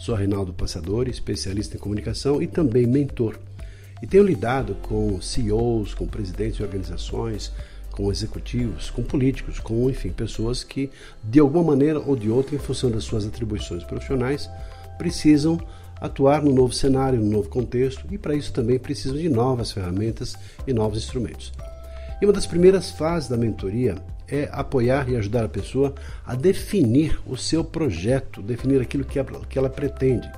Sou Reinaldo Passadori, especialista em comunicação e também mentor. E tenho lidado com CEOs, com presidentes de organizações, com executivos, com políticos, com, enfim, pessoas que, de alguma maneira ou de outra, em função das suas atribuições profissionais, precisam atuar no novo cenário, no novo contexto e, para isso, também precisam de novas ferramentas e novos instrumentos. E uma das primeiras fases da mentoria é apoiar e ajudar a pessoa a definir o seu projeto, definir aquilo que ela, que ela pretende.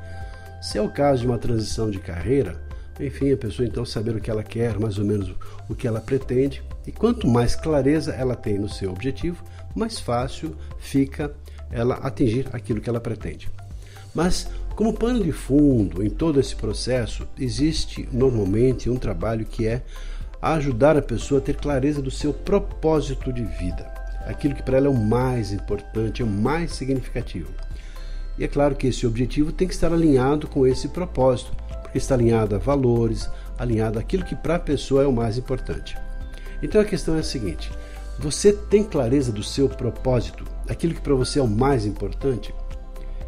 Se é o caso de uma transição de carreira, enfim, a pessoa então saber o que ela quer, mais ou menos o que ela pretende, e quanto mais clareza ela tem no seu objetivo, mais fácil fica ela atingir aquilo que ela pretende. Mas, como pano de fundo em todo esse processo, existe normalmente um trabalho que é a ajudar a pessoa a ter clareza do seu propósito de vida, aquilo que para ela é o mais importante, é o mais significativo. E é claro que esse objetivo tem que estar alinhado com esse propósito, porque está alinhado a valores, alinhado àquilo que para a pessoa é o mais importante. Então a questão é a seguinte: você tem clareza do seu propósito, aquilo que para você é o mais importante?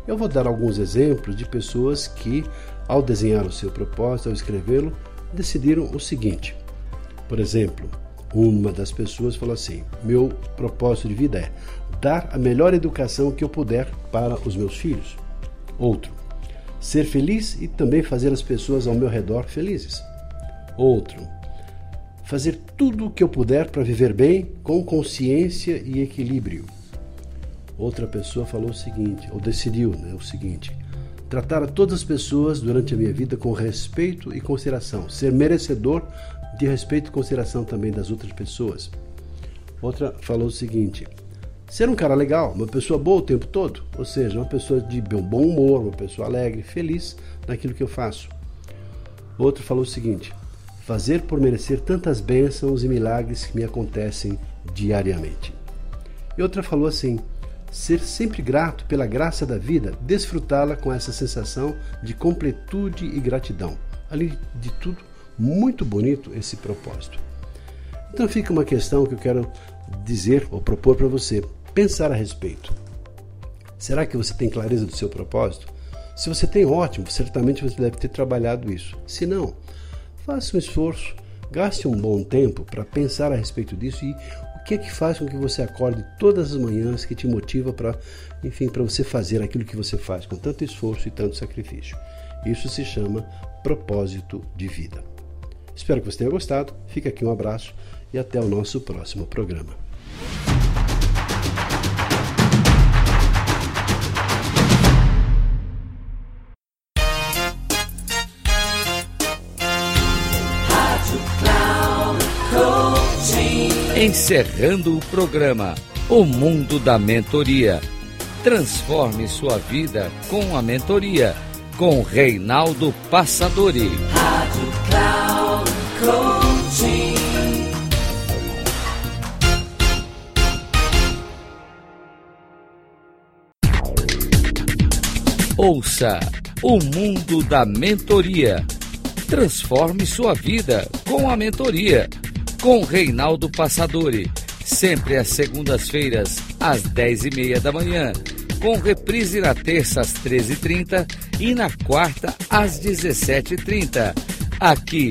Eu vou dar alguns exemplos de pessoas que, ao desenhar o seu propósito, ao escrevê-lo, decidiram o seguinte: por exemplo, uma das pessoas falou assim: Meu propósito de vida é dar a melhor educação que eu puder para os meus filhos. Outro, ser feliz e também fazer as pessoas ao meu redor felizes. Outro, fazer tudo o que eu puder para viver bem, com consciência e equilíbrio. Outra pessoa falou o seguinte, ou decidiu né, o seguinte: tratar a todas as pessoas durante a minha vida com respeito e consideração, ser merecedor de respeito e consideração também das outras pessoas. Outra falou o seguinte: ser um cara legal, uma pessoa boa o tempo todo, ou seja, uma pessoa de bom humor, uma pessoa alegre, feliz naquilo que eu faço. Outro falou o seguinte: fazer por merecer tantas bênçãos e milagres que me acontecem diariamente. E outra falou assim: ser sempre grato pela graça da vida, desfrutá-la com essa sensação de completude e gratidão. Além de tudo, muito bonito esse propósito. Então fica uma questão que eu quero dizer ou propor para você, pensar a respeito. Será que você tem clareza do seu propósito? Se você tem, ótimo, certamente você deve ter trabalhado isso. Se não, faça um esforço, gaste um bom tempo para pensar a respeito disso e o que é que faz com que você acorde todas as manhãs que te motiva para, enfim, para você fazer aquilo que você faz com tanto esforço e tanto sacrifício. Isso se chama propósito de vida. Espero que você tenha gostado. Fica aqui um abraço e até o nosso próximo programa. Encerrando o programa O Mundo da Mentoria. Transforme sua vida com a mentoria com Reinaldo Passadori. Rádio Cloud Coaching. Ouça o mundo da mentoria. Transforme sua vida com a mentoria. Com Reinaldo Passadori. Sempre às segundas-feiras, às dez e meia da manhã. Com reprise na terça às 13h30 e na quarta às 17h30. Aqui